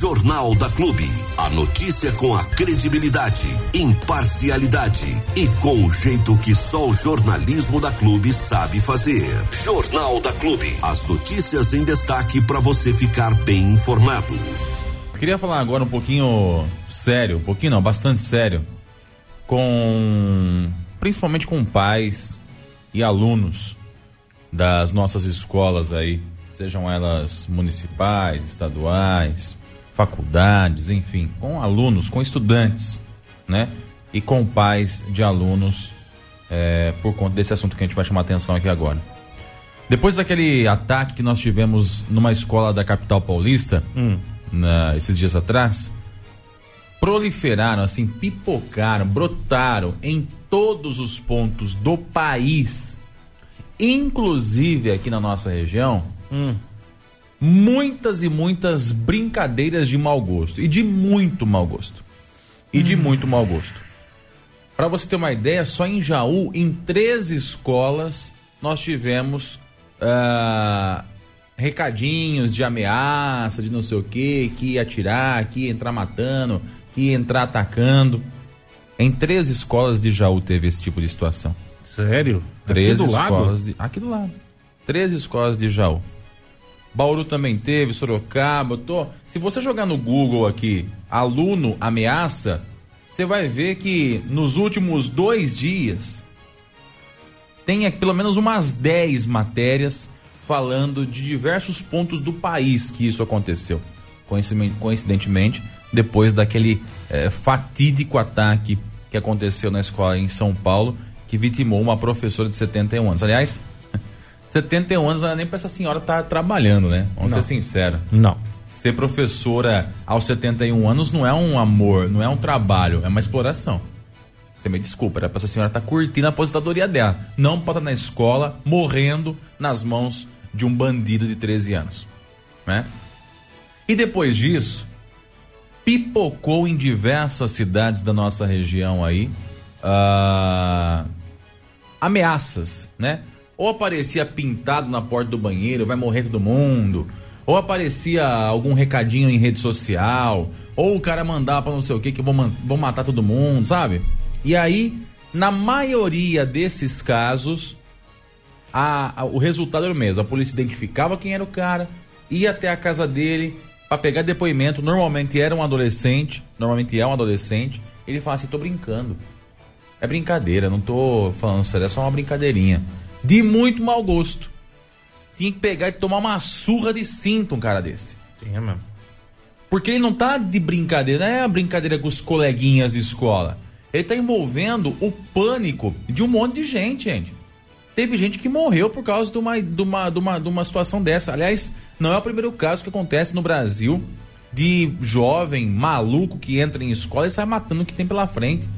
Jornal da Clube. A notícia com a credibilidade, imparcialidade e com o jeito que só o jornalismo da Clube sabe fazer. Jornal da Clube. As notícias em destaque para você ficar bem informado. Queria falar agora um pouquinho sério, um pouquinho não, bastante sério, com principalmente com pais e alunos das nossas escolas aí, sejam elas municipais, estaduais, faculdades, enfim, com alunos, com estudantes, né? E com pais de alunos, é, por conta desse assunto que a gente vai chamar atenção aqui agora. Depois daquele ataque que nós tivemos numa escola da capital paulista, hum. na, esses dias atrás, proliferaram, assim, pipocaram, brotaram em todos os pontos do país, inclusive aqui na nossa região, hum. Muitas e muitas brincadeiras de mau gosto. E de muito mau gosto. E hum. de muito mau gosto. Para você ter uma ideia, só em Jaú, em três escolas, nós tivemos uh, recadinhos de ameaça, de não sei o que, que ia atirar, que ia entrar matando, que ia entrar atacando. Em três escolas de Jaú teve esse tipo de situação. Sério? Três aqui escolas lado? de. Aqui do lado. Três escolas de Jaú. Bauru também teve, Sorocaba. Tô... Se você jogar no Google aqui, aluno ameaça, você vai ver que nos últimos dois dias tem pelo menos umas 10 matérias falando de diversos pontos do país que isso aconteceu. Coincidentemente, depois daquele é, fatídico ataque que aconteceu na escola em São Paulo, que vitimou uma professora de 71 anos. Aliás, 71 anos não é nem para essa senhora estar tá trabalhando, né? Vamos não. ser sinceros. Não. Ser professora aos 71 anos não é um amor, não é um trabalho, é uma exploração. Você me desculpa, era para essa senhora estar tá curtindo a aposentadoria dela. Não pode estar na escola morrendo nas mãos de um bandido de 13 anos. Né? E depois disso, pipocou em diversas cidades da nossa região aí uh, ameaças, né? Ou aparecia pintado na porta do banheiro, vai morrer todo mundo. Ou aparecia algum recadinho em rede social. Ou o cara mandava não sei o que, que vão, vão matar todo mundo, sabe? E aí, na maioria desses casos, a, a, o resultado era o mesmo. A polícia identificava quem era o cara, ia até a casa dele, para pegar depoimento, normalmente era um adolescente, normalmente é um adolescente, ele fala assim, tô brincando. É brincadeira, não tô falando sério, é só uma brincadeirinha. De muito mau gosto. Tinha que pegar e tomar uma surra de cinto um cara desse. Tinha mesmo. Porque ele não tá de brincadeira, não é a brincadeira com os coleguinhas de escola. Ele tá envolvendo o pânico de um monte de gente, gente. Teve gente que morreu por causa de uma, de uma, de uma, de uma situação dessa. Aliás, não é o primeiro caso que acontece no Brasil de jovem maluco que entra em escola e sai matando o que tem pela frente.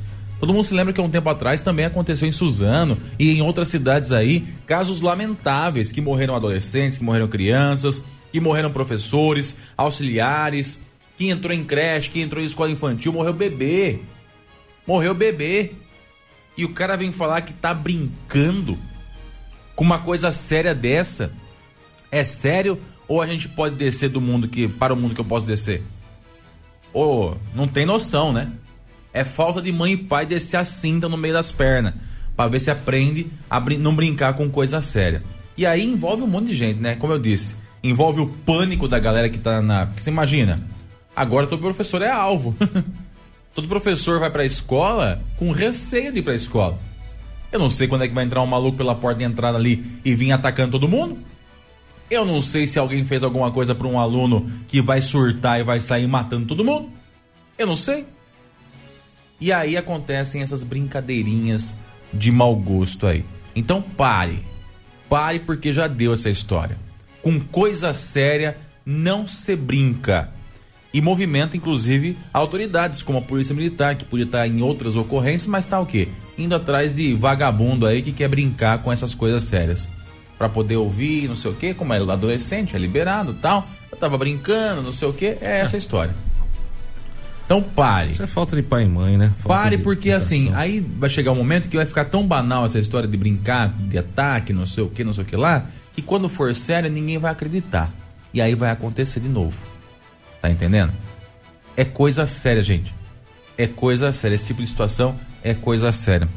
Todo mundo se lembra que há um tempo atrás também aconteceu em Suzano e em outras cidades aí, casos lamentáveis que morreram adolescentes, que morreram crianças, que morreram professores, auxiliares, que entrou em creche, que entrou em escola infantil, morreu bebê. Morreu bebê. E o cara vem falar que tá brincando com uma coisa séria dessa? É sério ou a gente pode descer do mundo que para o mundo que eu posso descer? Ou não tem noção, né? É falta de mãe e pai descer a cinta no meio das pernas para ver se aprende a brin não brincar com coisa séria. E aí envolve um monte de gente, né? Como eu disse, envolve o pânico da galera que tá na. Porque você imagina, agora todo professor é alvo. todo professor vai para a escola com receio de ir para a escola. Eu não sei quando é que vai entrar um maluco pela porta de entrada ali e vir atacando todo mundo. Eu não sei se alguém fez alguma coisa para um aluno que vai surtar e vai sair matando todo mundo. Eu não sei. E aí acontecem essas brincadeirinhas de mau gosto aí. Então pare. Pare porque já deu essa história. Com coisa séria não se brinca e movimenta inclusive autoridades como a Polícia Militar, que podia estar em outras ocorrências, mas está o quê? Indo atrás de vagabundo aí que quer brincar com essas coisas sérias. para poder ouvir, não sei o quê, como é adolescente, é liberado tal. Eu tava brincando, não sei o quê, é essa a história. Então pare. Isso é falta de pai e mãe, né? Falta pare porque assim, aí vai chegar um momento que vai ficar tão banal essa história de brincar, de ataque, não sei o que, não sei o que lá, que quando for sério ninguém vai acreditar. E aí vai acontecer de novo. Tá entendendo? É coisa séria, gente. É coisa séria. Esse tipo de situação é coisa séria.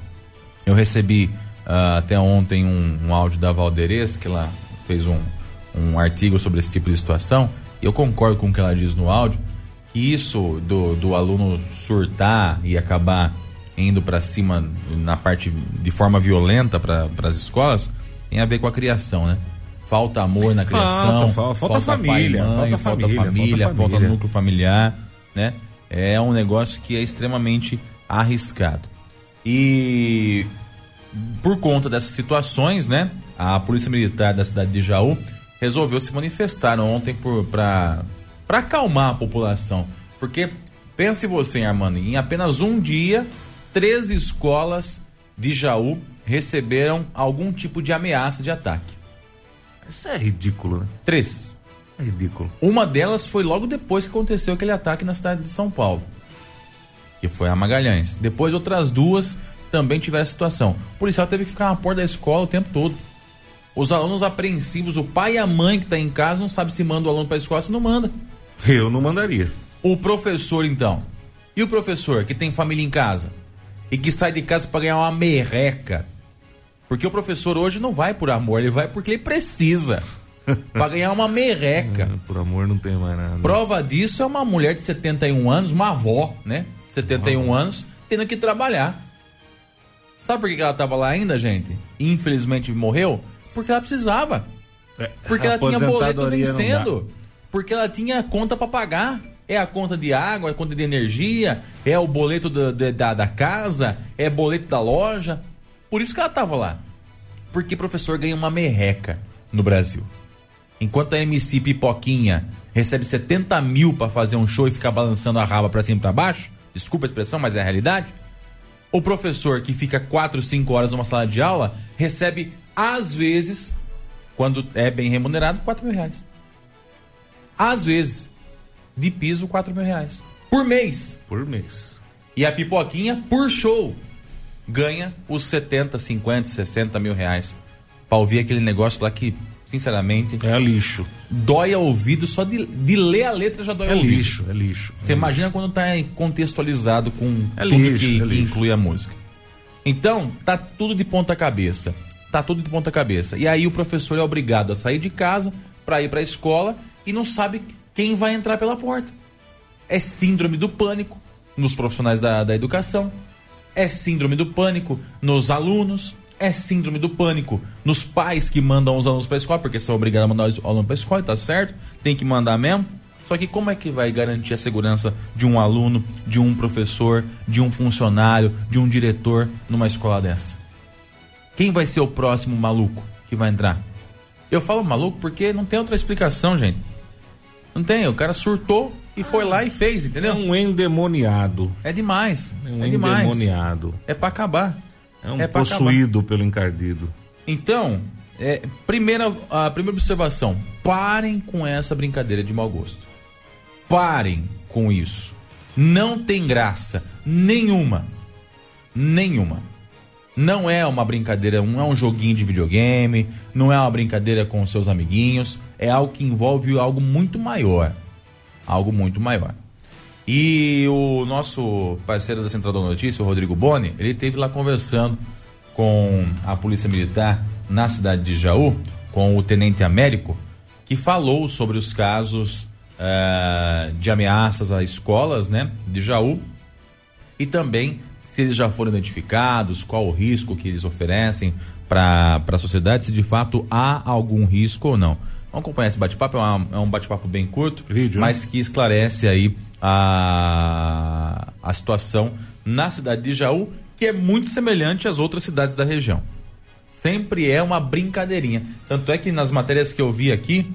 Eu recebi uh, até ontem um, um, áudio da Valderez, que ela fez um, um artigo sobre esse tipo de situação. E eu concordo com o que ela diz no áudio, que isso do, do aluno surtar e acabar indo para cima na parte de forma violenta para as escolas tem a ver com a criação, né? Falta amor na criação, falta, falta, falta família, pai, mãe, falta, falta, família, família, falta, falta núcleo familiar, né? É um negócio que é extremamente arriscado. E por conta dessas situações, né? A Polícia Militar da cidade de Jaú resolveu se manifestar ontem para acalmar a população. Porque pense você, Armando, em apenas um dia, três escolas de Jaú receberam algum tipo de ameaça de ataque. Isso é ridículo, né? Três. É ridículo. Uma delas foi logo depois que aconteceu aquele ataque na cidade de São Paulo, que foi a Magalhães. Depois outras duas também tiveram situação. O policial teve que ficar na porta da escola o tempo todo. Os alunos apreensivos, o pai e a mãe que está em casa não sabe se manda o aluno para a escola, se não manda. Eu não mandaria. O professor então. E o professor que tem família em casa e que sai de casa para ganhar uma merreca. Porque o professor hoje não vai por amor, ele vai porque ele precisa. para ganhar uma merreca. É, por amor não tem mais nada. Prova disso é uma mulher de 71 anos, uma avó, né? 71 ah. anos, tendo que trabalhar. Sabe por que ela estava lá ainda, gente? Infelizmente morreu? Porque ela precisava. É, Porque ela tinha boleto vencendo. Porque ela tinha conta para pagar. É a conta de água, é a conta de energia, é o boleto do, de, da, da casa, é boleto da loja. Por isso que ela estava lá. Porque professor ganha uma merreca no Brasil. Enquanto a MC Pipoquinha recebe 70 mil para fazer um show e ficar balançando a raba para cima e pra baixo, desculpa a expressão, mas é a realidade. O professor que fica 4, 5 horas numa sala de aula recebe, às vezes, quando é bem remunerado, 4 mil reais. Às vezes, de piso, 4 mil reais. Por mês. Por mês. E a pipoquinha, por show, ganha os 70, 50, 60 mil reais. Pra ouvir aquele negócio lá que, sinceramente. É lixo. Dói a ouvido, só de, de ler a letra já dói é ao ouvido. Lixo, é lixo. Você é imagina lixo. quando tá contextualizado com É tudo lixo, que, é que inclui a música. Então, tá tudo de ponta cabeça. Tá tudo de ponta cabeça. E aí o professor é obrigado a sair de casa para ir para a escola e não sabe quem vai entrar pela porta. É síndrome do pânico nos profissionais da, da educação. É síndrome do pânico nos alunos. É síndrome do pânico nos pais que mandam os alunos para escola, porque são obrigados a mandar os alunos para escola, tá certo? Tem que mandar mesmo. Só que como é que vai garantir a segurança de um aluno, de um professor, de um funcionário, de um diretor numa escola dessa? Quem vai ser o próximo maluco que vai entrar? Eu falo maluco porque não tem outra explicação, gente. Não tem, o cara surtou e foi lá e fez, É entendeu? um endemoniado. É demais. É um É demais. endemoniado. É pra acabar. É um É possuído pelo encardido. Então, é, primeira, a primeira observação: parem com essa brincadeira de mau gosto. Parem com isso. Não tem graça nenhuma. Nenhuma. Não é uma brincadeira, não é um joguinho de videogame, não é uma brincadeira com seus amiguinhos, é algo que envolve algo muito maior. Algo muito maior. E o nosso parceiro da Central da Notícia, o Rodrigo Boni, ele esteve lá conversando com a Polícia Militar na cidade de Jaú, com o Tenente Américo, que falou sobre os casos eh, de ameaças a escolas né, de Jaú e também se eles já foram identificados, qual o risco que eles oferecem para a sociedade, se de fato há algum risco ou não. Vamos acompanhar esse bate-papo, é, é um bate-papo bem curto, Vídeo, né? mas que esclarece aí a, a situação na cidade de Jaú, que é muito semelhante às outras cidades da região. Sempre é uma brincadeirinha. Tanto é que nas matérias que eu vi aqui,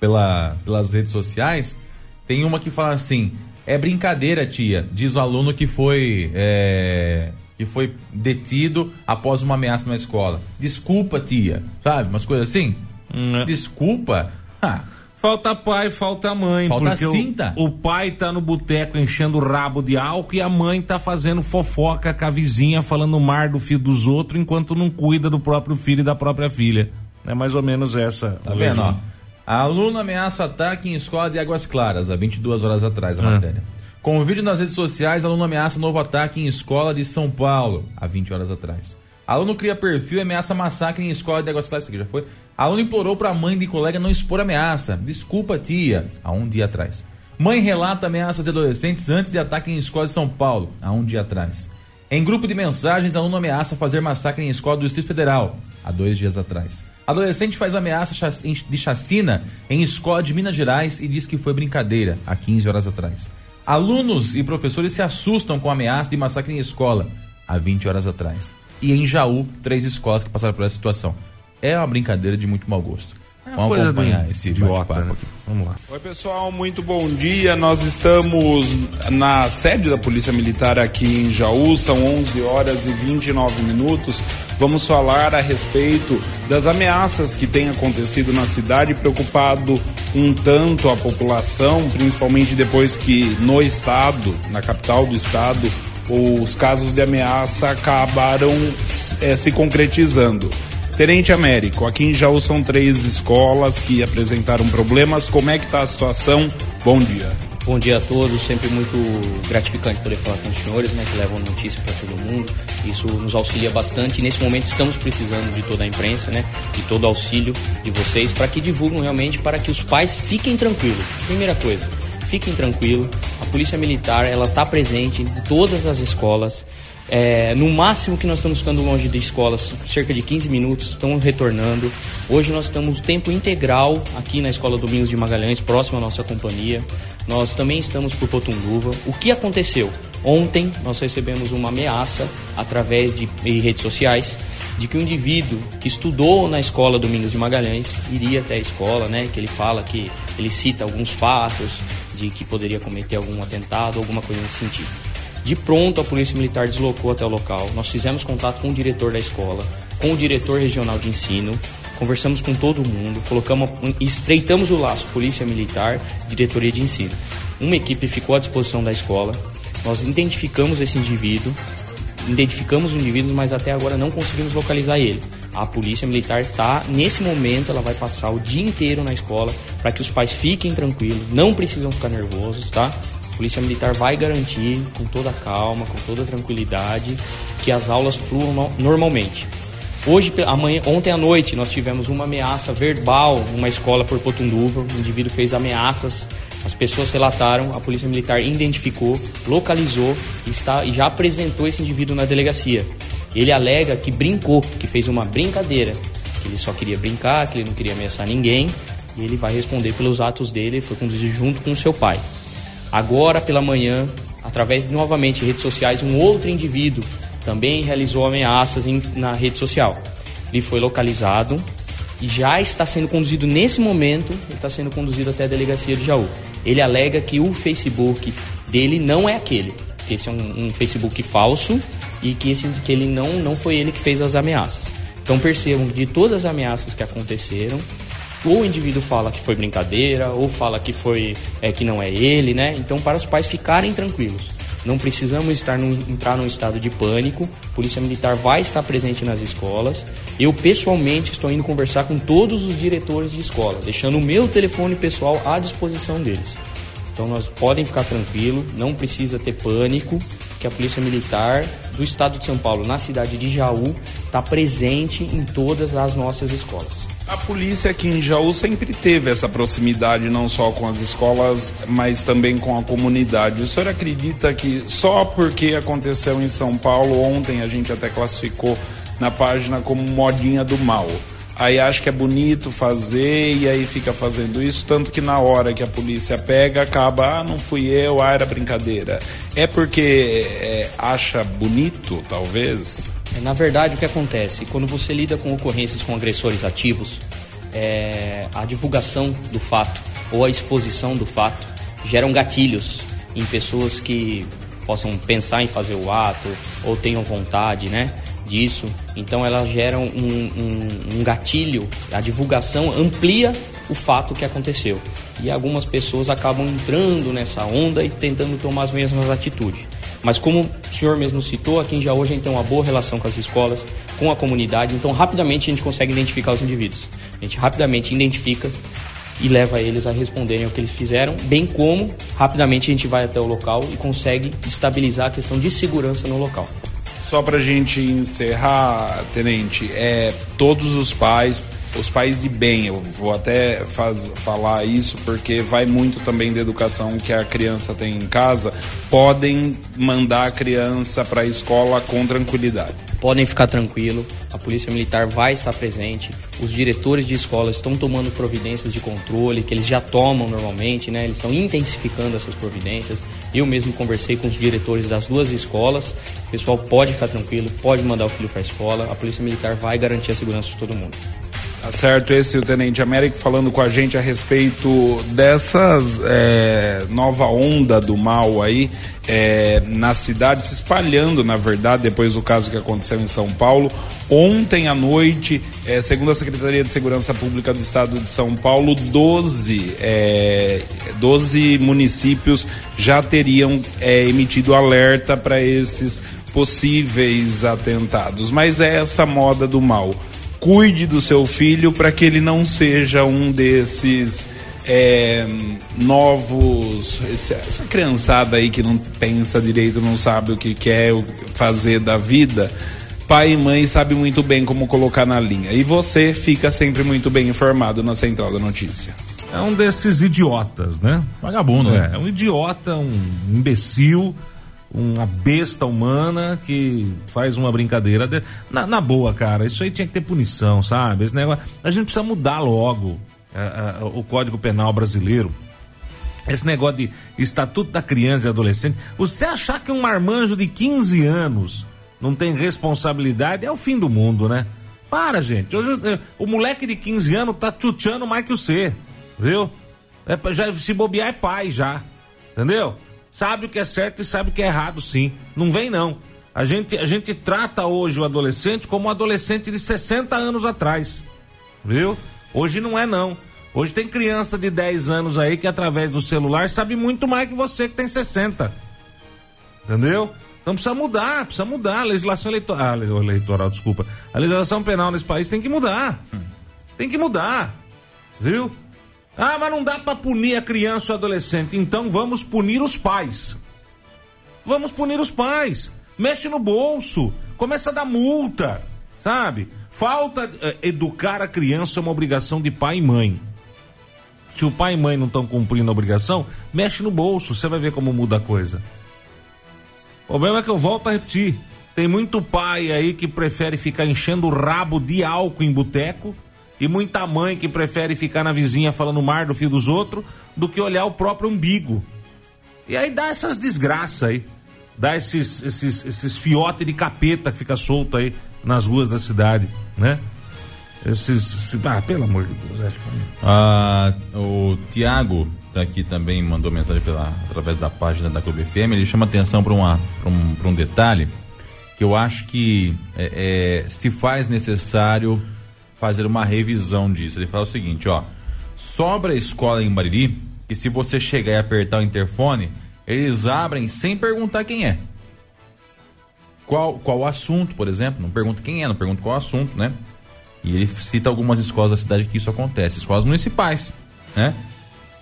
pela, pelas redes sociais, tem uma que fala assim: é brincadeira, tia, diz o aluno que foi. é, que foi detido após uma ameaça na escola. Desculpa, tia. Sabe? Umas coisas assim. Hum, é. Desculpa. Ah, Falta pai, falta mãe. Falta porque o- cinta. O, pai tá no boteco enchendo o rabo de álcool e a mãe tá fazendo fofoca com a vizinha, falando mar do filho dos outros, enquanto não cuida do próprio filho e da própria filha. É mais ou menos essa. Tá o vendo, ó? Resumo. Aluno ameaça ataque em escola de Águas Claras, há 22 horas atrás, a Ah. matéria. Com o vídeo nas redes sociais, aluno ameaça novo ataque em escola de São Paulo, há 20 horas atrás. Aluno cria perfil e ameaça massacre em escola de Águas Claras. Isso aqui já foi. Aluno implorou para a mãe de colega não expor ameaça. Desculpa, tia. Há um dia atrás. Mãe relata ameaças de adolescentes antes de ataque em escola de São Paulo. Há um dia atrás. Em grupo de mensagens, aluno ameaça fazer massacre em escola do Distrito Federal. Há dois dias atrás. Adolescente faz ameaça de chacina em escola de Minas Gerais e diz que foi brincadeira. Há 15 horas atrás. Alunos e professores se assustam com ameaça de massacre em escola. Há 20 horas atrás e em Jaú, três escolas que passaram por essa situação. É uma brincadeira de muito mau gosto. Vamos acompanhar esse idiota, né? Vamos lá. Oi, pessoal, muito bom dia. Nós estamos na sede da Polícia Militar aqui em Jaú, são 11 horas e 29 minutos. Vamos falar a respeito das ameaças que têm acontecido na cidade, preocupado um tanto a população, principalmente depois que no estado, na capital do estado, os casos de ameaça acabaram é, se concretizando. Tenente Américo, aqui em Jaú são três escolas que apresentaram problemas. Como é que está a situação? Bom dia. Bom dia a todos, sempre muito gratificante poder falar com os senhores, né, que levam notícia para todo mundo. Isso nos auxilia bastante e nesse momento estamos precisando de toda a imprensa, né, de todo o auxílio de vocês para que divulguem realmente para que os pais fiquem tranquilos. Primeira coisa, fiquem tranquilos. A Polícia Militar ela está presente em todas as escolas. É, no máximo que nós estamos ficando longe de escolas, cerca de 15 minutos, estão retornando. Hoje nós estamos tempo integral aqui na Escola Domingos de Magalhães, próximo à nossa companhia. Nós também estamos por Potunduva. O que aconteceu? Ontem nós recebemos uma ameaça através de redes sociais de que um indivíduo que estudou na escola Domingos de Magalhães iria até a escola, né? Que ele fala que ele cita alguns fatos de que poderia cometer algum atentado, alguma coisa nesse sentido. De pronto, a Polícia Militar deslocou até o local. Nós fizemos contato com o diretor da escola, com o diretor regional de ensino, conversamos com todo mundo, colocamos, estreitamos o laço Polícia Militar, Diretoria de Ensino. Uma equipe ficou à disposição da escola. Nós identificamos esse indivíduo, identificamos o indivíduo, mas até agora não conseguimos localizar ele. A polícia militar está, nesse momento, ela vai passar o dia inteiro na escola para que os pais fiquem tranquilos, não precisam ficar nervosos, tá? Polícia militar vai garantir, com toda calma, com toda tranquilidade, que as aulas fluam normalmente. Hoje, amanhã, ontem à noite, nós tivemos uma ameaça verbal numa escola por Potunduva. O indivíduo fez ameaças, as pessoas relataram, a polícia militar identificou, localizou e, está, e já apresentou esse indivíduo na delegacia. Ele alega que brincou, que fez uma brincadeira, que ele só queria brincar, que ele não queria ameaçar ninguém, e ele vai responder pelos atos dele, foi conduzido junto com seu pai. Agora pela manhã, através de novamente redes sociais, um outro indivíduo também realizou ameaças em, na rede social. Ele foi localizado e já está sendo conduzido nesse momento, ele está sendo conduzido até a delegacia de Jaú. Ele alega que o Facebook dele não é aquele, que esse é um, um Facebook falso e que, esse, que ele não, não foi ele que fez as ameaças. Então percebam de todas as ameaças que aconteceram, ou o indivíduo fala que foi brincadeira, ou fala que foi é, que não é ele, né? Então para os pais ficarem tranquilos. Não precisamos estar no, entrar num estado de pânico. A Polícia Militar vai estar presente nas escolas. Eu pessoalmente estou indo conversar com todos os diretores de escola, deixando o meu telefone pessoal à disposição deles. Então nós podem ficar tranquilo, não precisa ter pânico, que a Polícia Militar do Estado de São Paulo, na cidade de Jaú, está presente em todas as nossas escolas. A polícia aqui em Jaú sempre teve essa proximidade, não só com as escolas, mas também com a comunidade. O senhor acredita que só porque aconteceu em São Paulo, ontem a gente até classificou na página como modinha do mal, aí acha que é bonito fazer e aí fica fazendo isso, tanto que na hora que a polícia pega, acaba, ah, não fui eu, ah, era brincadeira. É porque é, acha bonito, talvez? É, na verdade, o que acontece? Quando você lida com ocorrências com agressores ativos, é, a divulgação do fato ou a exposição do fato geram gatilhos em pessoas que possam pensar em fazer o ato ou tenham vontade, né? Disso. Então elas geram um, um, um gatilho, a divulgação amplia o fato que aconteceu. E algumas pessoas acabam entrando nessa onda e tentando tomar as mesmas atitudes. Mas como o senhor mesmo citou, aqui em Jaú a gente tem uma boa relação com as escolas, com a comunidade, então rapidamente a gente consegue identificar os indivíduos. A gente rapidamente identifica e leva eles a responderem o que eles fizeram, bem como rapidamente a gente vai até o local e consegue estabilizar a questão de segurança no local. Só para a gente encerrar, tenente, é todos os pais, os pais de bem, eu vou até faz, falar isso porque vai muito também da educação que a criança tem em casa, podem mandar a criança para a escola com tranquilidade podem ficar tranquilo, a Polícia Militar vai estar presente, os diretores de escola estão tomando providências de controle, que eles já tomam normalmente, né? Eles estão intensificando essas providências. Eu mesmo conversei com os diretores das duas escolas. O pessoal pode ficar tranquilo, pode mandar o filho para a escola. A Polícia Militar vai garantir a segurança de todo mundo. Tá certo, esse é o Tenente Américo falando com a gente a respeito dessas é, nova onda do mal aí é, na cidade, se espalhando, na verdade, depois do caso que aconteceu em São Paulo. Ontem à noite, é, segundo a Secretaria de Segurança Pública do Estado de São Paulo, 12, é, 12 municípios já teriam é, emitido alerta para esses possíveis atentados. Mas é essa moda do mal cuide do seu filho para que ele não seja um desses é, novos. Essa criançada aí que não pensa direito, não sabe o que quer fazer da vida. Pai e mãe sabem muito bem como colocar na linha. E você fica sempre muito bem informado na Central da Notícia. É um desses idiotas, né? Vagabundo, né? É, é um idiota, um imbecil uma besta humana que faz uma brincadeira. De... Na, na, boa, cara, isso aí tinha que ter punição, sabe? Esse negócio, a gente precisa mudar logo é, é, o Código Penal brasileiro. Esse negócio de Estatuto da Criança e Adolescente. Você achar que um marmanjo de 15 anos não tem responsabilidade é o fim do mundo, né? Para, gente. Hoje, é, o moleque de 15 anos tá chuteando mais que você, viu? É, já, se bobear é pai já, entendeu? Sabe o que é certo e sabe o que é errado, sim. Não vem, não. A gente, a gente trata hoje o adolescente como um adolescente de 60 anos atrás. Viu? Hoje não é, não. Hoje tem criança de 10 anos aí que, através do celular, sabe muito mais que você que tem 60. Entendeu? Então precisa mudar, precisa mudar. A legislação eleitoral. Ah, eleitoral, desculpa. A legislação penal nesse país tem que mudar. Tem que mudar. Viu? Ah, mas não dá para punir a criança ou adolescente. Então vamos punir os pais. Vamos punir os pais. Mexe no bolso. Começa a dar multa. Sabe? Falta eh, educar a criança é uma obrigação de pai e mãe. Se o pai e mãe não estão cumprindo a obrigação, mexe no bolso. Você vai ver como muda a coisa. O problema é que eu volto a repetir. Tem muito pai aí que prefere ficar enchendo o rabo de álcool em boteco e muita mãe que prefere ficar na vizinha falando mar do filho dos outros do que olhar o próprio umbigo. E aí dá essas desgraças aí. Dá esses, esses, esses fiotes de capeta que fica solto aí nas ruas da cidade, né? Esses. Ah, pelo amor de Deus, acho que. Ah, o Tiago tá aqui também, mandou mensagem pela, através da página da Clube FM. Ele chama atenção para um, um detalhe que eu acho que é, é, se faz necessário fazer uma revisão disso. Ele fala o seguinte, ó, sobra escola em Bariri que se você chegar e apertar o interfone, eles abrem sem perguntar quem é. Qual, qual o assunto, por exemplo, não pergunta quem é, não pergunta qual o assunto, né? E ele cita algumas escolas da cidade que isso acontece, escolas municipais, né?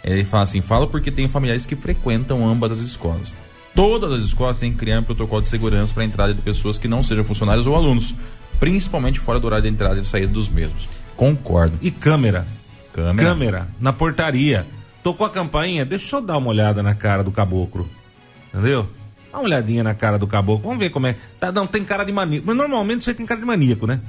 Ele fala assim, fala porque tem familiares que frequentam ambas as escolas. Todas as escolas têm que criar um protocolo de segurança para a entrada de pessoas que não sejam funcionários ou alunos, principalmente fora do horário de entrada e de saída dos mesmos. Concordo. E câmera. Câmera. Câmera na portaria. Tocou a campainha, deixa eu dar uma olhada na cara do caboclo. Entendeu? Dá uma olhadinha na cara do caboclo. Vamos ver como é. Tá, não, tem cara de maníaco. Mas normalmente você tem cara de maníaco, né?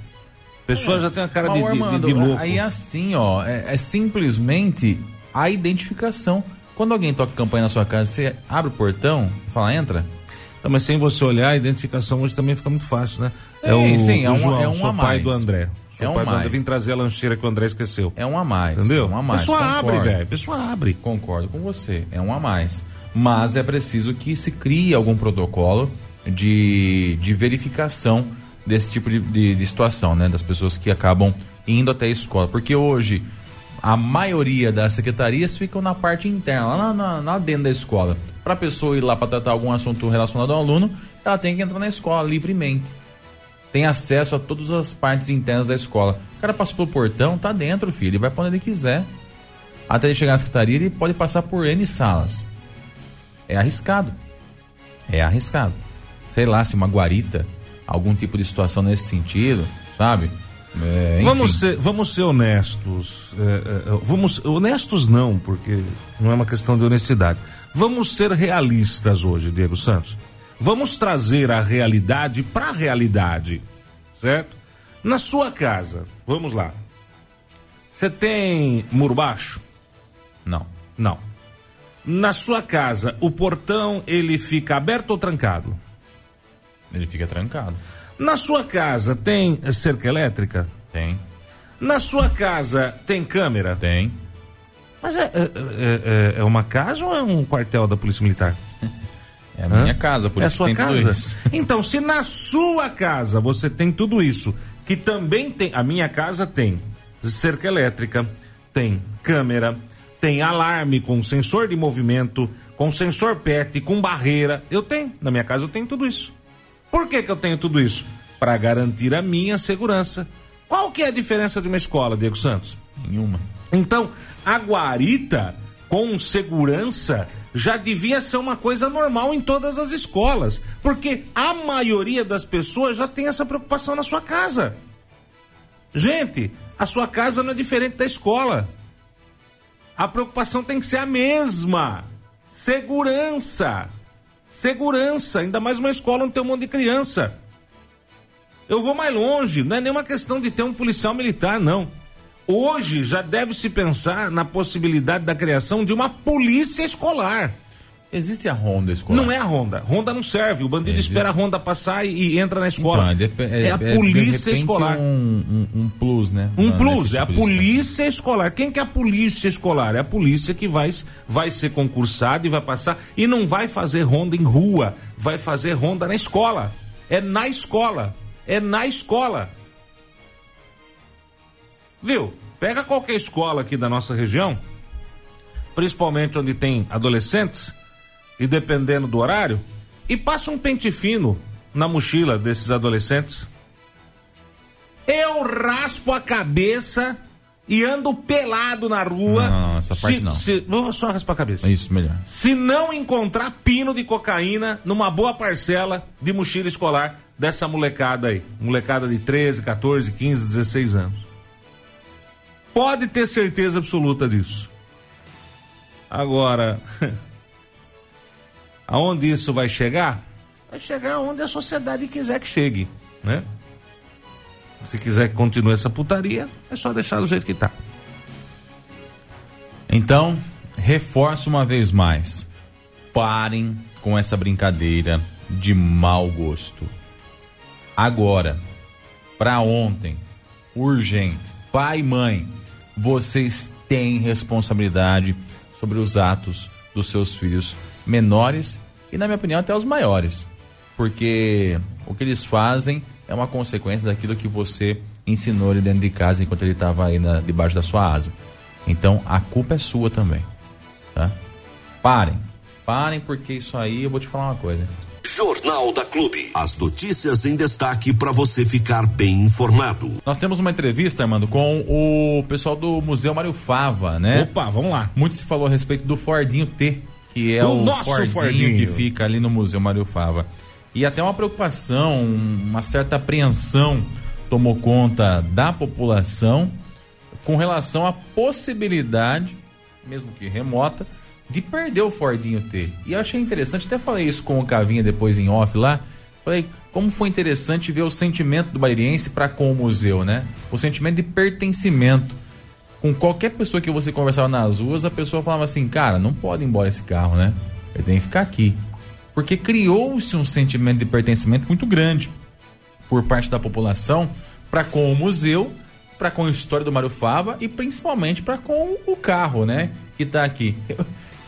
A pessoa é. já tem a cara de, Armando, de, de, louco. Aí é assim, ó. É, é simplesmente a identificação. Quando alguém toca campainha na sua casa, você abre o portão e fala, entra? Não, mas sem você olhar, a identificação hoje também fica muito fácil, né? É, é o, sim, é um, João, é um sou pai do André. Sou é um pai do André. Vim trazer a lancheira que o André esqueceu. É um a mais. Entendeu? É um a mais. Pessoa Concordo. abre, velho. Pessoa abre. Concordo com você. É um a mais. Mas é preciso que se crie algum protocolo de, de verificação desse tipo de, de, de situação, né? Das pessoas que acabam indo até a escola. Porque hoje a maioria das secretarias ficam na parte interna, lá, na, na dentro da escola. Para a pessoa ir lá para tratar algum assunto relacionado ao aluno, ela tem que entrar na escola livremente. Tem acesso a todas as partes internas da escola. O cara passa pelo portão, tá dentro, filho, ele vai para onde ele quiser. até ele chegar na secretaria, ele pode passar por N salas. É arriscado. É arriscado. Sei lá, se uma guarita, algum tipo de situação nesse sentido, sabe? É, vamos, ser, vamos ser honestos. É, é, é, vamos Honestos não, porque não é uma questão de honestidade. Vamos ser realistas hoje, Diego Santos. Vamos trazer a realidade para a realidade, certo? Na sua casa, vamos lá. Você tem muro baixo? Não. Não. Na sua casa, o portão ele fica aberto ou trancado? Ele fica trancado. Na sua casa tem cerca elétrica? Tem. Na sua casa tem câmera? Tem. Mas é, é, é, é uma casa ou é um quartel da Polícia Militar? É a minha Hã? casa, por é isso a sua casa. Então, se na sua casa você tem tudo isso, que também tem, a minha casa tem cerca elétrica, tem câmera, tem alarme com sensor de movimento, com sensor PET, com barreira, eu tenho, na minha casa eu tenho tudo isso. Por que que eu tenho tudo isso? Para garantir a minha segurança. Qual que é a diferença de uma escola, Diego Santos? Nenhuma. Então, a guarita com segurança já devia ser uma coisa normal em todas as escolas, porque a maioria das pessoas já tem essa preocupação na sua casa. Gente, a sua casa não é diferente da escola. A preocupação tem que ser a mesma. Segurança. Segurança, ainda mais uma escola onde tem um monte de criança. Eu vou mais longe, não é nenhuma questão de ter um policial militar, não. Hoje já deve se pensar na possibilidade da criação de uma polícia escolar. Existe a Honda escolar? Não é a Honda. Honda não serve. O bandido Existe. espera a Honda passar e, e entra na escola. Então, é, é, é, a polícia escolar. Um, um, um, plus, né? Um plus, é a tipo polícia escolar. Quem que é a polícia escolar? É a polícia que vai, vai ser concursada e vai passar. E não vai fazer ronda em rua, vai fazer ronda na escola. É na escola. É na escola. Viu? Pega qualquer escola aqui da nossa região, principalmente onde tem adolescentes, e dependendo do horário, e passa um pente fino na mochila desses adolescentes. Eu raspo a cabeça e ando pelado na rua. Não, não, essa parte se, não. Se, vou só raspar a cabeça. Isso, melhor. Se não encontrar pino de cocaína numa boa parcela de mochila escolar dessa molecada aí. Molecada de 13, 14, 15, 16 anos. Pode ter certeza absoluta disso. Agora, aonde isso vai chegar? Vai chegar onde a sociedade quiser que chegue, né? Se quiser que continue essa putaria, é só deixar do jeito que tá. Então, reforço uma vez mais. Parem com essa brincadeira de mau gosto. Agora, para ontem, urgente, pai e mãe, vocês têm responsabilidade sobre os atos dos seus filhos menores e, na minha opinião, até os maiores. Porque o que eles fazem é uma consequência daquilo que você ensinou ele dentro de casa enquanto ele estava aí na, debaixo da sua asa. Então a culpa é sua também. Tá? Parem. Parem, porque isso aí eu vou te falar uma coisa. Jornal da Clube. As notícias em destaque para você ficar bem informado. Nós temos uma entrevista, Armando, com o pessoal do Museu Mário Fava, né? Opa, vamos lá. Muito se falou a respeito do Fordinho T, que é o, o nosso Fordinho, Fordinho, que fica ali no Museu Mário Fava. E até uma preocupação, uma certa apreensão tomou conta da população com relação à possibilidade, mesmo que remota, de perder o Fordinho T. E eu achei interessante, até falei isso com o Cavinha depois em off lá. Falei, como foi interessante ver o sentimento do bairiense para com o museu, né? O sentimento de pertencimento. Com qualquer pessoa que você conversava nas ruas, a pessoa falava assim: cara, não pode ir embora esse carro, né? Ele tem que ficar aqui. Porque criou-se um sentimento de pertencimento muito grande por parte da população para com o museu, para com a história do Mário Fava e principalmente para com o carro, né? Que está aqui.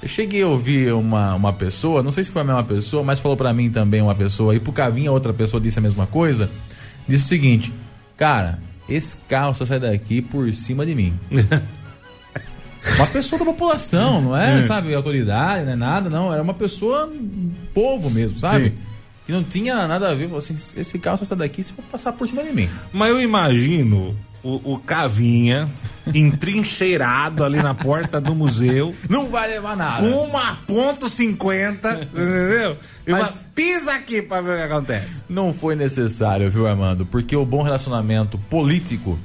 Eu cheguei a ouvir uma, uma pessoa, não sei se foi a mesma pessoa, mas falou para mim também uma pessoa, e pro Cavinha outra pessoa disse a mesma coisa. Disse o seguinte: Cara, esse carro só sai daqui por cima de mim. uma pessoa da população, não é, é, sabe, autoridade, não é nada, não. Era uma pessoa, povo mesmo, sabe? Sim. Que não tinha nada a ver. Falou assim: esse carro só sai daqui se for passar por cima de mim. Mas eu imagino o, o Cavinha entrincheirado ali na porta do museu. Não vai levar nada. Com uma ponto cinquenta, entendeu? Mas- pisa aqui pra ver o que acontece. Não foi necessário, viu, Armando? Porque o bom relacionamento político,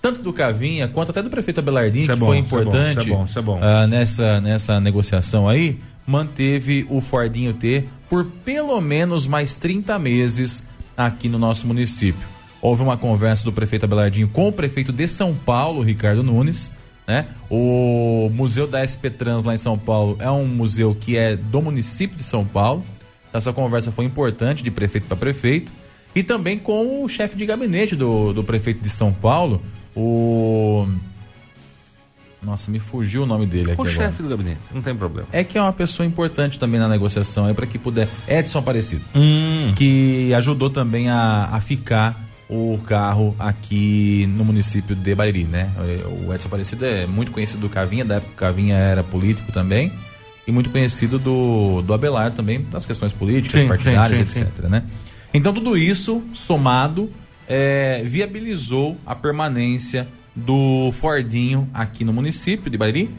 tanto do Cavinha quanto até do prefeito Abelardinho, Isso é que bom, foi isso é bom, importante isso é bom, isso é bom. ah, nessa, nessa negociação aí, manteve o Fordinho T por pelo menos mais 30 meses aqui no nosso município. Houve uma conversa do prefeito Abelardinho com o prefeito de São Paulo, Ricardo Nunes. Né? O Museu da SP Trans lá em São Paulo é um museu que é do município de São Paulo. Essa conversa foi importante de prefeito para prefeito. E também com o chefe de gabinete do, do prefeito de São Paulo, o. Nossa, me fugiu o nome dele aqui O agora. chefe do gabinete, não tem problema. É que é uma pessoa importante também na negociação aí para que puder. Edson Aparecido. Hum. Que ajudou também a, a ficar o carro aqui no município de Bariri, né? O Edson Aparecido é muito conhecido do Cavinha, da época que o Cavinha era político também. E muito conhecido do, do Abelar também, das questões políticas, Sim, partidárias, sim, sim, etc. Né? Então tudo isso somado é, viabilizou a permanência do Fordinho aqui no município de Bariri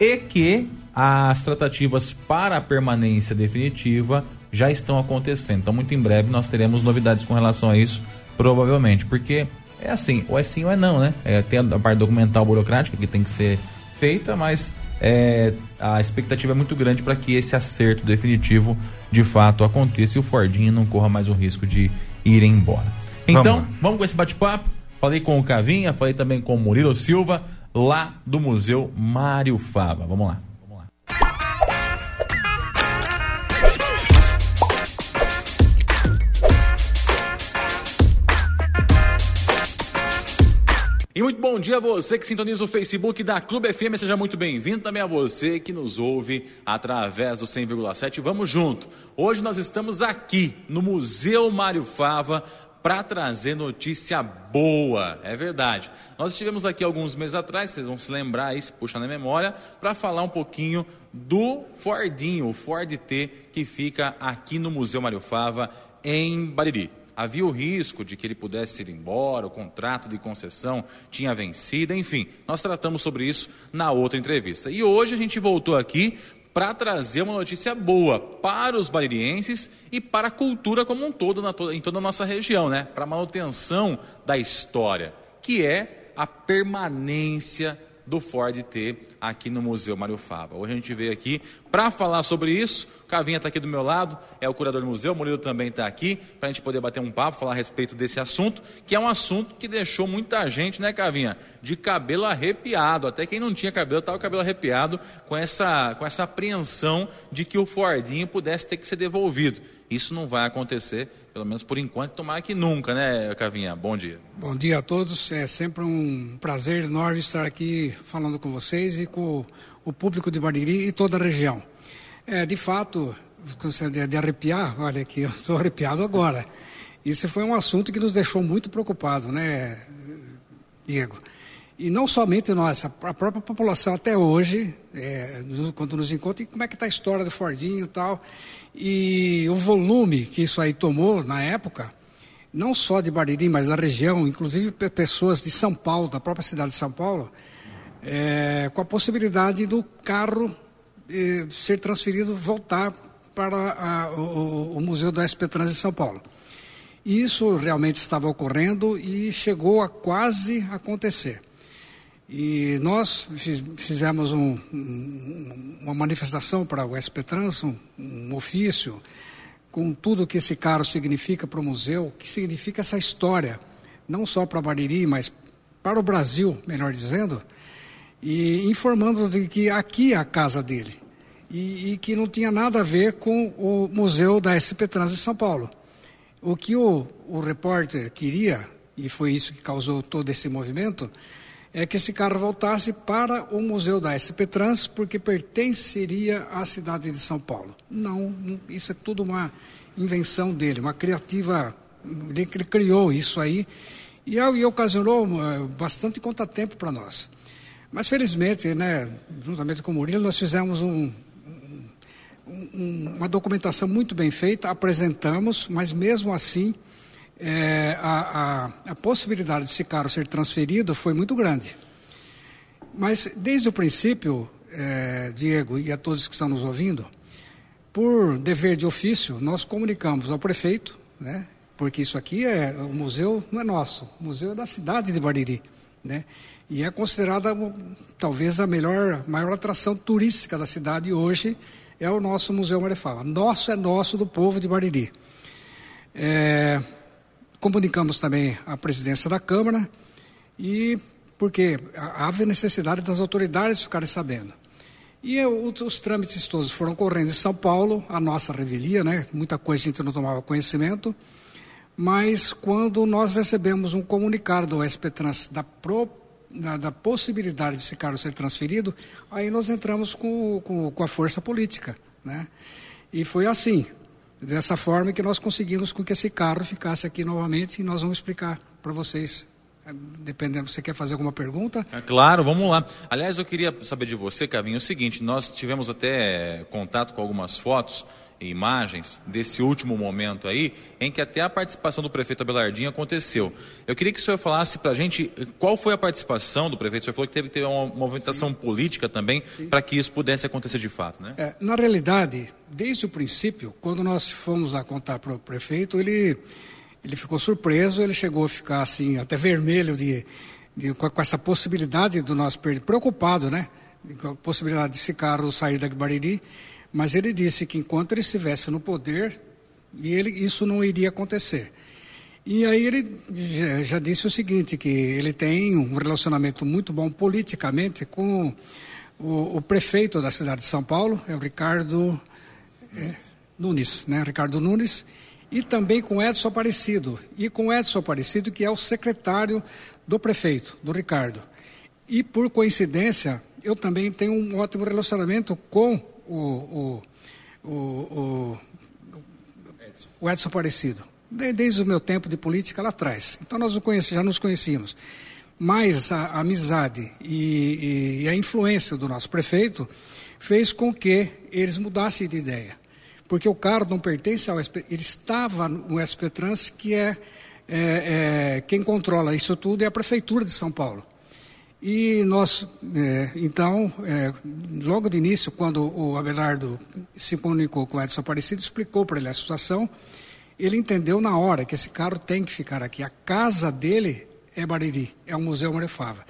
e que as tratativas para a permanência definitiva já estão acontecendo. Então, muito em breve nós teremos novidades com relação a isso, provavelmente, porque é assim, ou é sim ou é não, né? É, tem a parte documental burocrática que tem que ser feita, mas é, a expectativa é muito grande para que esse acerto definitivo de fato aconteça e o Fordinho não corra mais o risco de ir embora. Então, lá. vamos com esse bate-papo. Falei com o Cavinha, falei também com o Murilo Silva, lá do Museu Mário Fava. Vamos lá. Bom dia a você que sintoniza o Facebook da Clube FM, seja muito bem-vindo também a você que nos ouve através do 100,7. Vamos junto. Hoje nós estamos aqui no Museu Mário Fava para trazer notícia boa, é verdade. Nós estivemos aqui alguns meses atrás, vocês vão se lembrar aí, se puxar na memória, para falar um pouquinho do Fordinho, o Ford T, que fica aqui no Museu Mário Fava, em Bariri. Havia o risco de que ele pudesse ir embora, o contrato de concessão tinha vencido, enfim, nós tratamos sobre isso na outra entrevista. E hoje a gente voltou aqui para trazer uma notícia boa para os baririenses e para a cultura como um todo na em toda a nossa região, né? Para a manutenção da história, que é a permanência do Ford T aqui no Museu Mário Fava. Hoje a gente veio aqui para falar sobre isso. O Cavinha está aqui do meu lado, é o curador do museu, o Murilo também está aqui, para a gente poder bater um papo, falar a respeito desse assunto, que é um assunto que deixou muita gente, né, Cavinha, de cabelo arrepiado. Até quem não tinha cabelo estava com o cabelo arrepiado com essa, com essa apreensão de que o Fordinho pudesse ter que ser devolvido. Isso não vai acontecer, pelo menos por enquanto, tomara que nunca, né, Cavinha? Bom dia. Bom dia a todos. É sempre um prazer enorme estar aqui falando com vocês e com o público de Bariri e toda a região. É, de fato, de, de arrepiar, olha aqui, eu estou arrepiado agora. Isso foi um assunto que nos deixou muito preocupados, né, Diego? E não somente nós, a própria população até hoje, é, quando nos encontra, como é que está a história do Fordinho e tal. E o volume que isso aí tomou na época, não só de Bariri, mas da região, inclusive pe- pessoas de São Paulo, da própria cidade de São Paulo, é, com a possibilidade do carro eh, ser transferido, voltar para a- o, o- o Museu do SP Trans em São Paulo. E isso realmente estava ocorrendo e chegou a quase acontecer. E nós fiz- fizemos um- um- uma manifestação para o SP Trans, um, um ofício, com tudo que esse carro significa para o museu, que significa essa história, não só para Bariri, mas para o Brasil, melhor dizendo, e informando de que aqui é a casa dele e, e que não tinha nada a ver com o museu da SP Trans em São Paulo. O que o, o repórter queria, e foi isso que causou todo esse movimento, é que esse carro voltasse para o museu da SP Trans, porque pertenceria à cidade de São Paulo. Não, isso é tudo uma invenção dele, uma criativa. Ele, criou isso aí e, e ocasionou eh, bastante contratempo para nós. Mas felizmente, né, juntamente com o Murilo, nós fizemos um, um- uma documentação muito bem feita, apresentamos, mas mesmo assim é, a, a, a possibilidade de esse carro ser transferido foi muito grande. Mas desde o princípio, é, Diego e a todos que estão nos ouvindo, por dever de ofício, nós comunicamos ao prefeito, né, porque isso aqui é o museu não é nosso, o museu é da cidade de Bariri, né? E é considerada talvez a melhor, maior atração turística da cidade hoje é o nosso Museu Marefala. Nosso é nosso do povo de Bariri. É, comunicamos também à presidência da Câmara e porque havia necessidade das autoridades ficarem sabendo. E eu, os trâmites todos foram correndo em São Paulo, a nossa revelia, né? Muita coisa a gente não tomava conhecimento. Mas quando nós recebemos um comunicado do SPTrans da, pro, da, da, possibilidade de carro ser transferido, aí nós entramos com, com, com a força política, né? E foi assim, dessa forma que nós conseguimos com que esse carro ficasse aqui novamente e nós vamos explicar para vocês dependendo, você quer fazer alguma pergunta? É, claro, vamos lá. Aliás, eu queria saber de você, Cavinho, o seguinte, nós tivemos até contato com algumas fotos imagens desse último momento aí, em que até a participação do prefeito Abelardinho aconteceu. Eu queria que o senhor falasse para a gente qual foi a participação do prefeito. O senhor falou que teve que ter uma movimentação Sim. política também para que isso pudesse acontecer de fato, né? É, na realidade, desde o princípio, quando nós fomos a contar para o prefeito, ele ele ficou surpreso, ele chegou a ficar assim, até vermelho de, de com, essa possibilidade do nosso preocupado, né? Com a possibilidade desse carro sair da Bariri, mas ele disse que enquanto ele estivesse no poder, ele, isso não iria acontecer. E aí ele já, já, disse o seguinte, que ele tem um relacionamento muito bom politicamente com o, o prefeito da cidade de São Paulo, é o Ricardo é, Nunes, né? Ricardo Nunes, e também com Edson Aparecido. E com Edson Aparecido, que é o secretário do prefeito, do Ricardo. E por coincidência, eu também tenho um ótimo relacionamento com o, o, o, o, Edson Aparecido. Desde o meu tempo de política lá atrás. Então nós já nos conhecíamos. Mas a, a amizade e, e a influência do nosso prefeito fez com que eles mudassem de ideia porque o carro não pertence ao SP, ele estava no SP Trans, que é, é, é, quem controla isso tudo é a Prefeitura de São Paulo. E nós, é, então, é, logo de início, quando o Abelardo se comunicou com o Edson Aparecido, explicou para ele a situação, ele entendeu na hora que esse carro tem que ficar aqui. A casa dele é Bariri, é o Museu Marefava.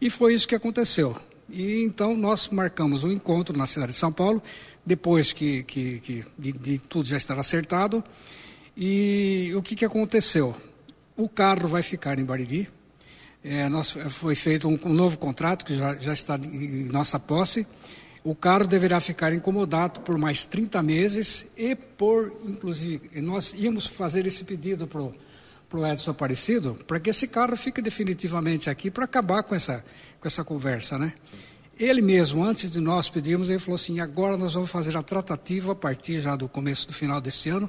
E foi isso que aconteceu. E então nós marcamos um encontro na cidade de São Paulo, depois que, que, que de, de, tudo já estar acertado. E o que, que aconteceu? O carro vai ficar em Bariri. É, nós, foi feito um, um, novo contrato que já, já está em nossa posse. O carro deverá ficar incomodado por mais 30 meses e por, inclusive, nós íamos fazer esse pedido para o Edson Aparecido, para que esse carro fique definitivamente aqui para acabar com essa, com essa conversa, né? Ele mesmo, antes de nós pedirmos, ele falou assim: agora nós vamos fazer a tratativa a partir já do começo do final desse ano,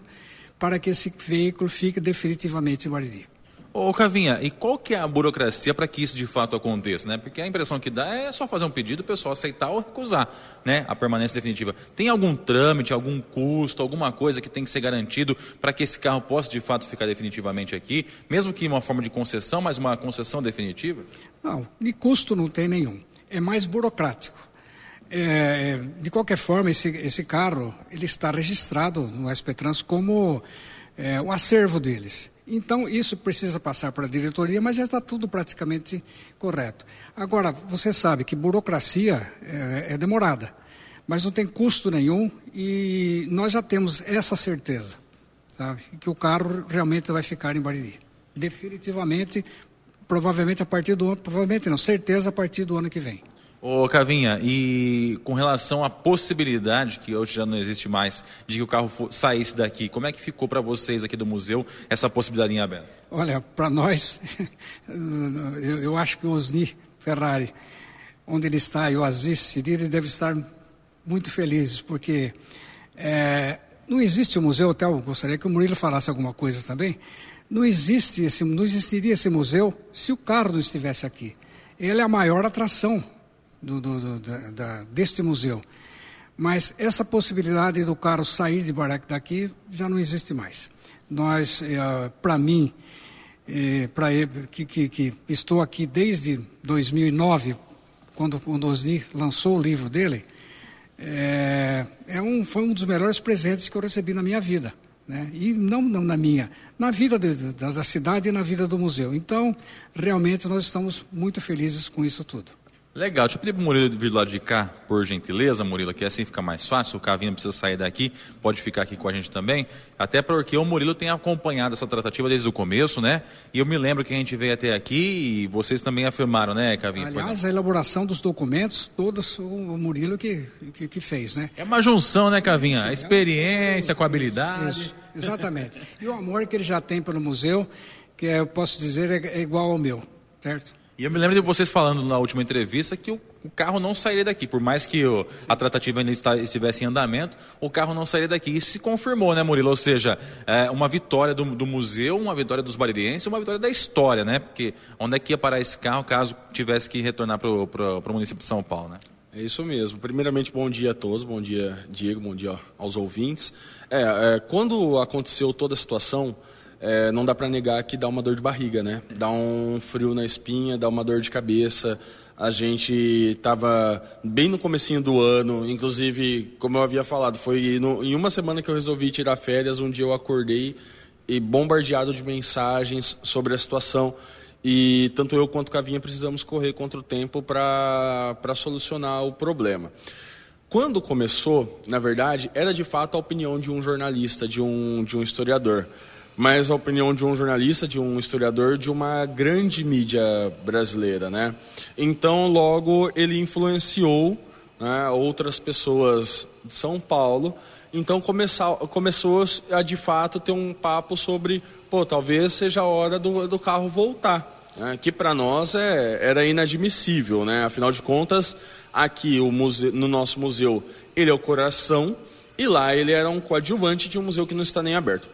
para que esse veículo fique definitivamente em Bariri. Ô Cavinha, e qual que é a burocracia para que isso de fato aconteça, né? Porque a impressão que dá é só fazer um pedido, o pessoal aceitar ou recusar, né? A permanência definitiva. Tem algum trâmite, algum custo, alguma coisa que tem que ser garantido para que esse carro possa de fato ficar definitivamente aqui, mesmo que uma forma de concessão, mas uma concessão definitiva? Não, de custo não tem nenhum é mais burocrático. É, de qualquer forma, esse, esse carro ele está registrado no SPTrans como é, um acervo deles. Então, isso precisa passar para a diretoria, mas já está tudo praticamente correto. Agora, você sabe que burocracia é, é demorada, mas não tem custo nenhum e nós já temos essa certeza, sabe? Que o carro realmente vai ficar em Bariri. Definitivamente, provavelmente a partir do ano, provavelmente não, certeza a partir do ano que vem. Ô Cavinha, e com relação à possibilidade, que hoje já não existe mais, de que o carro saísse daqui, como é que ficou para vocês aqui do museu essa possibilidade em aberto? Olha, para nós, eu, eu, acho que o Osni Ferrari, onde ele está, e o Aziz Siriri devem estar muito felizes, porque é, não existe o um museu, até eu gostaria que o Murilo falasse alguma coisa também, não, existe esse, não existiria esse museu se o carro não estivesse aqui. Ele é a maior atração do, do, do, da, da, deste museu. Mas essa possibilidade do carro sair de Barack daqui já não existe mais. Nós, eh, para mim, eh, para que, que, que, estou aqui desde 2009, quando o Osni lançou o livro dele, é, é, um, foi um dos melhores presentes que eu recebi na minha vida. Né? E não, não, na minha, na vida de, da cidade e na vida do museu. Então, realmente, nós estamos muito felizes com isso tudo. Legal, deixa eu pedir para o Murilo vir do lado de cá, por gentileza, Murilo, que assim fica mais fácil, o Cavinho precisa sair daqui, pode ficar aqui com a gente também, até porque o Murilo tem acompanhado essa tratativa desde o começo, né? E eu me lembro que a gente veio até aqui e vocês também afirmaram, né, Cavinho? Aliás, a elaboração dos documentos, todos o Murilo que, que, que fez, né? É uma junção, né, Cavinha? A experiência com a habilidade. Isso, exatamente. e o amor que ele já tem pelo museu, que é, eu posso dizer é, é igual ao meu, certo? E eu me lembro de vocês falando na última entrevista que o, o carro não sairia daqui. Por mais que o, a tratativa ainda está, estivesse em andamento, o carro não sairia daqui. Isso se confirmou, né, Murilo? Ou seja, é, uma vitória do, do, museu, uma vitória dos baririenses, uma vitória da história, né? Porque onde é que ia parar esse carro caso tivesse que retornar para o município de São Paulo, né? É isso mesmo. Primeiramente, bom dia a todos. Bom dia, Diego. Bom dia aos ouvintes. É, é, quando aconteceu toda a situação é, não dá para negar que dá uma dor de barriga, né? Dá um frio na espinha, dá uma dor de cabeça. A gente estava bem no comecinho do ano, inclusive, como eu havia falado, foi no, em uma semana que eu resolvi tirar férias, um dia eu acordei e bombardeado de mensagens sobre a situação. E tanto eu quanto Cavinha precisamos correr contra o tempo para solucionar o problema. Quando começou, na verdade, era de fato a opinião de um jornalista, de um, de um historiador mas a opinião de um jornalista, de um historiador, de uma grande mídia brasileira, né? Então, logo ele influenciou né, outras pessoas de São Paulo. Então começou, começou a de fato ter um papo sobre, pô, talvez seja a hora do, do carro voltar, né? que para nós é, era inadmissível, né? Afinal de contas, aqui museu, no nosso museu ele é o coração e lá ele era um coadjuvante de um museu que não está nem aberto.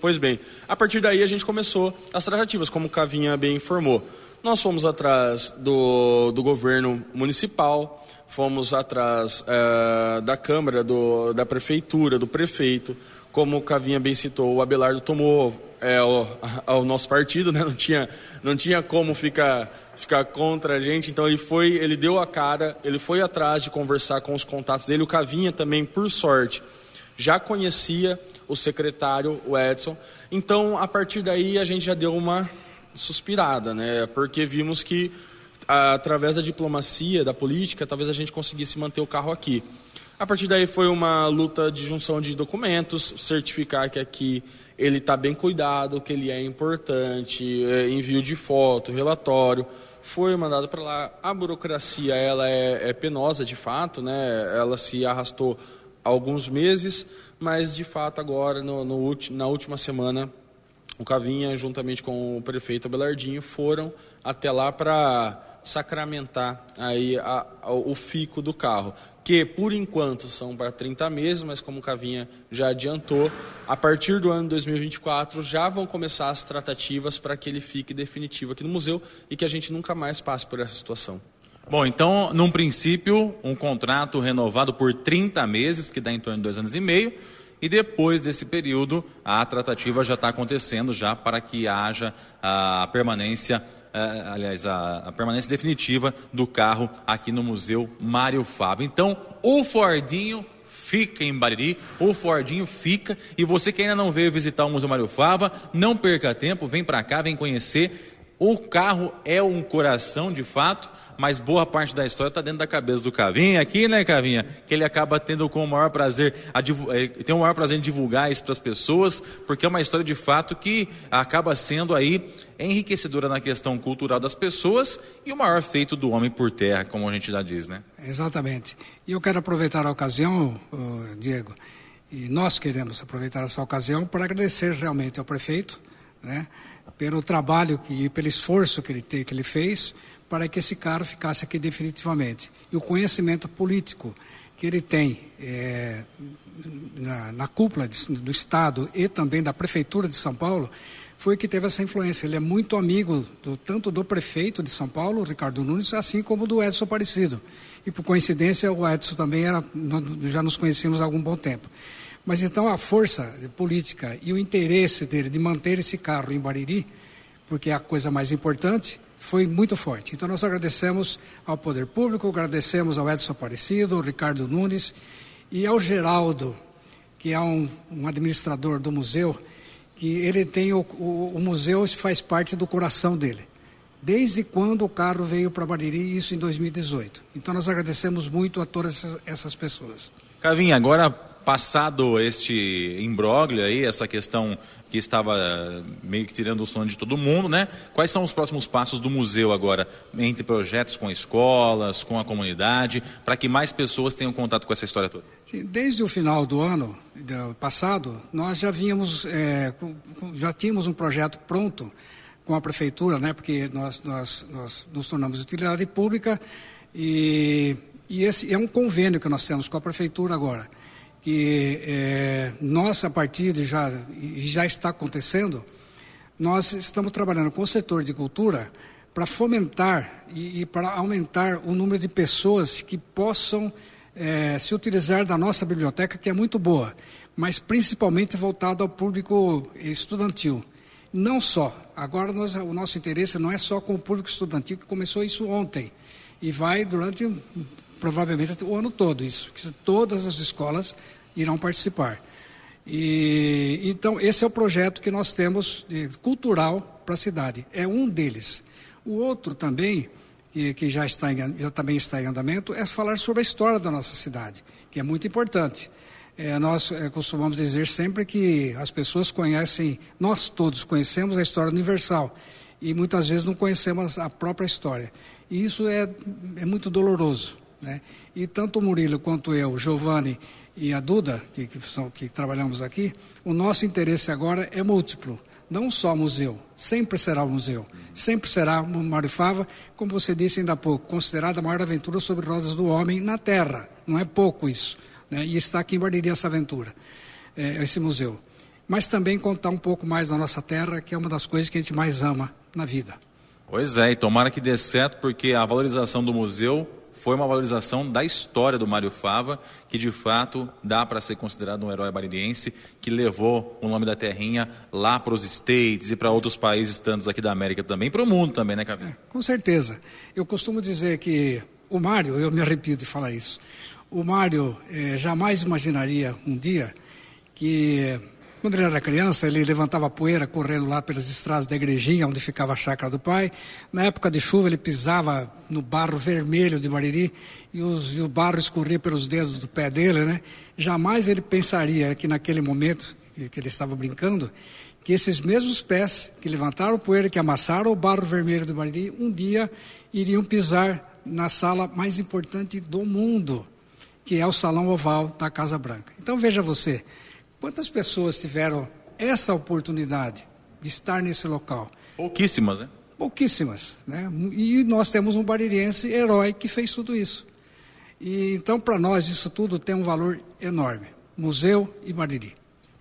Pois bem, a partir daí a gente começou as tratativas, como o Cavinha bem informou. Nós fomos atrás do, do governo municipal, fomos atrás é, da Câmara, do, da Prefeitura, do prefeito. Como o Cavinha bem citou, o Abelardo tomou é, o, o nosso partido, né? não, tinha, não tinha como ficar, ficar contra a gente, então ele foi, ele deu a cara, ele foi atrás de conversar com os contatos dele. O Cavinha também, por sorte, já conhecia o secretário, o Edson. Então, a partir daí, a gente já deu uma suspirada, né? Porque vimos que, através da diplomacia, da política, talvez a gente conseguisse manter o carro aqui. A partir daí foi uma luta de junção de documentos, certificar que aqui ele está bem cuidado, que ele é importante, é, envio de foto, relatório. Foi mandado para lá. A burocracia ela é, é penosa de fato, né? Ela se arrastou alguns meses, mas de fato agora, no, no, na última semana, o Cavinha, juntamente com o prefeito Abelardinho, foram até lá para sacramentar aí a, a, o fico do carro, que por enquanto são para 30 meses, mas como o Cavinha já adiantou, a partir do ano 2024 já vão começar as tratativas para que ele fique definitivo aqui no museu e que a gente nunca mais passe por essa situação. Bom, então, num princípio, um contrato renovado por 30 meses, que dá em torno de dois anos e meio, e depois desse período, a tratativa já está acontecendo já para que haja a permanência, aliás, a, a, permanência definitiva do carro aqui no Museu Mário Fábio. Então, o Fordinho fica em Bariri, o Fordinho fica, e você que ainda não veio visitar o Museu Mário Fava, não perca tempo, vem para cá, vem conhecer. O carro é um coração de fato, mas boa parte da história está dentro da cabeça do Cavinha aqui, né, Cavinha? Que ele acaba tendo com o maior prazer, eh, tem o maior prazer em divulgar isso para as pessoas, porque é uma história de fato que acaba sendo aí enriquecedora na questão cultural das pessoas e o maior feito do homem por terra, como a gente já diz, né? Exatamente. E eu quero aproveitar a ocasião, Diego, e nós queremos aproveitar essa ocasião para agradecer realmente ao prefeito, né? pelo trabalho e pelo esforço que ele, te, que ele fez para que esse carro ficasse aqui definitivamente. E o conhecimento político que ele tem é, na, na, cúpula de, do Estado e também da Prefeitura de São Paulo foi que teve essa influência. Ele é muito amigo do, tanto do prefeito de São Paulo, Ricardo Nunes, assim como do Edson Aparecido. e por coincidência o Edson também era, já nos conhecíamos há algum bom tempo. Mas então a força política e o interesse dele de manter esse carro em Bariri, porque é a coisa mais importante, foi muito forte. Então nós agradecemos ao Poder Público, agradecemos ao Edson Aparecido, ao Ricardo Nunes e ao Geraldo, que é um, um administrador do museu, que ele tem o, o, o museu faz parte do coração dele desde quando o carro veio para Bariri, isso em 2018. Então nós agradecemos muito a todas essas pessoas. Cavinha, agora passado este imbróglio aí, essa questão que estava meio que tirando o sono de todo mundo, né? Quais são os próximos passos do museu agora, entre projetos com escolas, com a comunidade, para que mais pessoas tenham contato com essa história toda? Desde o final do ano passado, nós já vínhamos, é, já tínhamos um projeto pronto com a prefeitura, né? Porque nós, nós, nós nos tornamos utilidade pública e, e esse é um convênio que nós temos com a prefeitura agora que é, nós, a partir de já, já está acontecendo, nós estamos trabalhando com o setor de cultura para fomentar e, e para aumentar o número de pessoas que possam é, se utilizar da nossa biblioteca, que é muito boa, mas principalmente voltada ao público estudantil. Não só. Agora nós, o nosso interesse não é só com o público estudantil, que começou isso ontem e vai durante provavelmente o ano todo isso, que todas as escolas irão participar. E, então, esse é o projeto que nós temos cultural para a cidade. É um deles. O outro também, que, já, está em, já também está em andamento, é falar sobre a história da nossa cidade, que é muito importante. É, nós é, costumamos dizer sempre que as pessoas conhecem, nós todos conhecemos a história universal e muitas vezes não conhecemos a própria história. E isso é, é muito doloroso. Né? E tanto o Murilo quanto eu, Giovanni e a Duda, que, que, são, que trabalhamos aqui, o nosso interesse agora é múltiplo. Não só museu, sempre será o museu, sempre será Mário Fava, como você disse ainda há pouco, considerada a maior aventura sobre rodas do homem na Terra. Não é pouco isso. Né? E está aqui em Bariri essa aventura, é, esse museu. Mas também contar um pouco mais da nossa terra, que é uma das coisas que a gente mais ama na vida. Pois é, e tomara que dê certo, porque a valorização do museu foi uma valorização da história do Mário Fava, que de fato dá para ser considerado um herói baririense, que levou o nome da terrinha lá para os States e para outros países tantos aqui da América também, para o mundo também, né, Cabinho? É, com certeza. Eu costumo dizer que o Mário, eu me arrepio de falar isso, o Mário eh, jamais imaginaria um dia que quando ele era criança, ele levantava poeira correndo lá pelas estradas da igrejinha, onde ficava a chácara do pai. Na época de chuva, ele pisava no barro vermelho de Mariri e, os, e o barro escorria pelos dedos do pé dele, né? Jamais ele pensaria que naquele momento que, ele estava brincando, que esses mesmos pés que levantaram poeira, que amassaram o barro vermelho de Mariri, um dia iriam pisar na sala mais importante do mundo, que é o Salão Oval da Casa Branca. Então veja você, Quantas pessoas tiveram essa oportunidade de estar nesse local? Pouquíssimas, né? Pouquíssimas, né? E nós temos um baririense herói que fez tudo isso. E então para nós isso tudo tem um valor enorme. Museu e Bariri.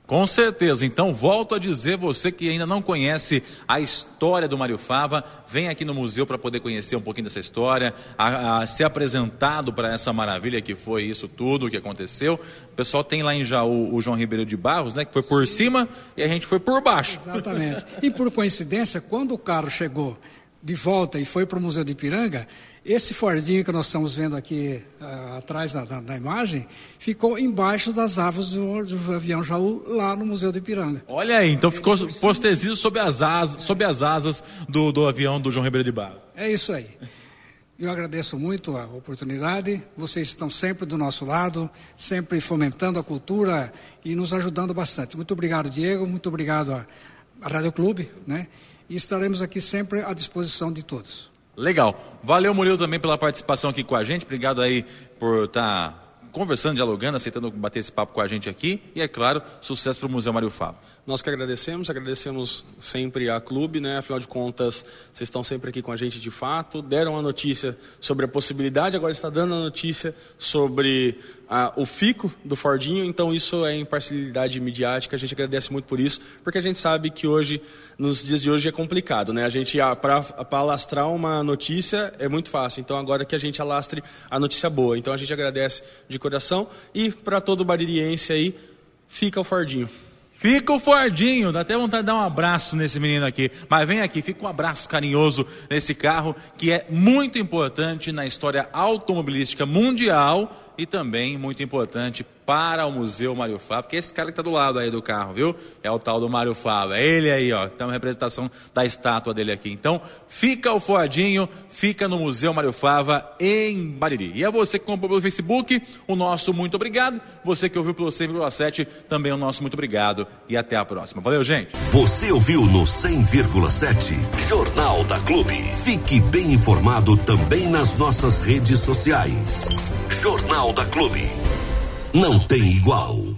Com certeza. Então, volto a dizer, você que ainda não conhece a história do Mário Fava, vem aqui no museu para poder conhecer um pouquinho dessa história, a, a ser apresentado para essa maravilha que foi isso tudo que aconteceu. O pessoal tem lá em Jaú o João Ribeiro de Barros, né, que foi por cima e a gente foi por baixo. Exatamente. E por coincidência, quando o carro chegou de volta e foi para o Museu de Ipiranga, esse Fordinho que nós estamos vendo aqui uh, atrás da, imagem ficou embaixo das árvores do, do, avião Jaú lá no Museu de Ipiranga. Olha aí, então ficou postezido sob as asas, sob as asas do, do avião do João Ribeiro de Barro. É isso aí. Eu agradeço muito a oportunidade. Vocês estão sempre do nosso lado, sempre fomentando a cultura e nos ajudando bastante. Muito obrigado, Diego. Muito obrigado à Rádio Clube, né? E estaremos aqui sempre à disposição de todos. Legal. Valeu, Murilo, também pela participação aqui com a gente. Obrigado aí por estar tá conversando, dialogando, aceitando bater esse papo com a gente aqui. E, é claro, sucesso para o Museu Mário Fábio. Nós que agradecemos, agradecemos sempre a clube, né? Afinal de contas, vocês estão sempre aqui com a gente de fato. Deram a notícia sobre a possibilidade, agora está dando a notícia sobre ah, o fico do Fordinho. Então isso é imparcialidade midiática. A gente agradece muito por isso, porque a gente sabe que hoje, nos dias de hoje, é complicado, né? A gente ah, para alastrar uma notícia é muito fácil. Então agora que a gente alastre a notícia boa. Então a gente agradece de coração e para todo baririense aí, fica o Fordinho. Fica o Fordinho, dá até vontade de dar um abraço nesse menino aqui. Mas vem aqui, fica um abraço carinhoso nesse carro que é muito importante na história automobilística mundial e também muito importante para o Museu Mário Fábio, que é esse cara que está do lado aí do carro, viu? É o tal do Mário Fábio, é ele aí, ó, que tá uma representação da estátua dele aqui. Então, fica o Fordinho, fica no Museu Mário Fava em Bariri. E a você que comprou pelo Facebook, o nosso muito obrigado. Você que ouviu pelo 100,7, também o nosso muito obrigado. E até a próxima. Valeu, gente. Você ouviu no 100,7 Jornal da Clube. Fique bem informado também nas nossas redes sociais. Jornal da Clube. Não tem igual.